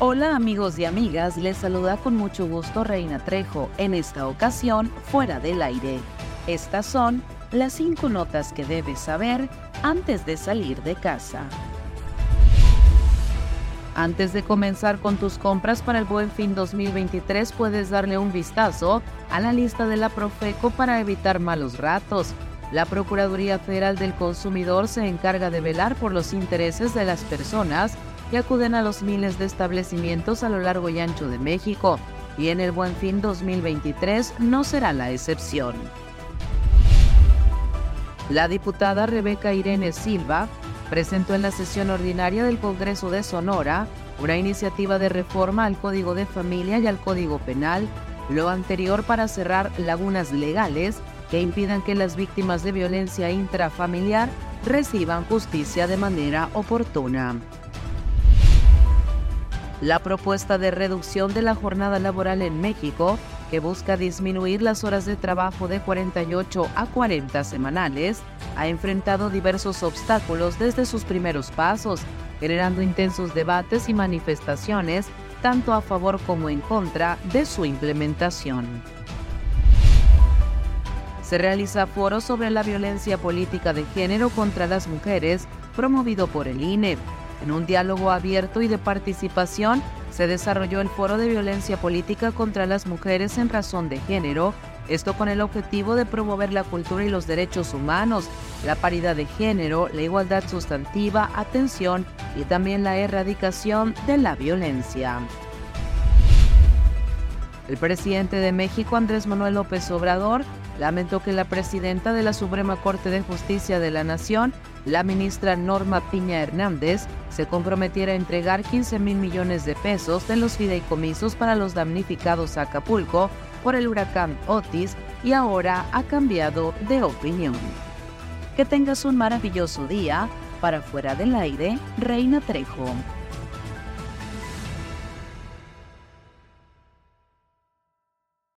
Hola amigos y amigas, les saluda con mucho gusto Reina Trejo, en esta ocasión fuera del aire. Estas son las 5 notas que debes saber antes de salir de casa. Antes de comenzar con tus compras para el Buen Fin 2023 puedes darle un vistazo a la lista de la Profeco para evitar malos ratos. La Procuraduría Federal del Consumidor se encarga de velar por los intereses de las personas que acuden a los miles de establecimientos a lo largo y ancho de México, y en el Buen Fin 2023 no será la excepción. La diputada Rebeca Irene Silva presentó en la sesión ordinaria del Congreso de Sonora una iniciativa de reforma al Código de Familia y al Código Penal, lo anterior para cerrar lagunas legales que impidan que las víctimas de violencia intrafamiliar reciban justicia de manera oportuna. La propuesta de reducción de la jornada laboral en México, que busca disminuir las horas de trabajo de 48 a 40 semanales, ha enfrentado diversos obstáculos desde sus primeros pasos, generando intensos debates y manifestaciones tanto a favor como en contra de su implementación. Se realiza foro sobre la violencia política de género contra las mujeres, promovido por el INE. En un diálogo abierto y de participación, se desarrolló el Foro de Violencia Política contra las Mujeres en Razón de Género, esto con el objetivo de promover la cultura y los derechos humanos, la paridad de género, la igualdad sustantiva, atención y también la erradicación de la violencia. El presidente de México, Andrés Manuel López Obrador, lamentó que la presidenta de la Suprema Corte de Justicia de la Nación, la ministra Norma Piña Hernández, se comprometiera a entregar 15 mil millones de pesos de los fideicomisos para los damnificados a Acapulco por el huracán Otis y ahora ha cambiado de opinión. Que tengas un maravilloso día. Para fuera del aire, Reina Trejo.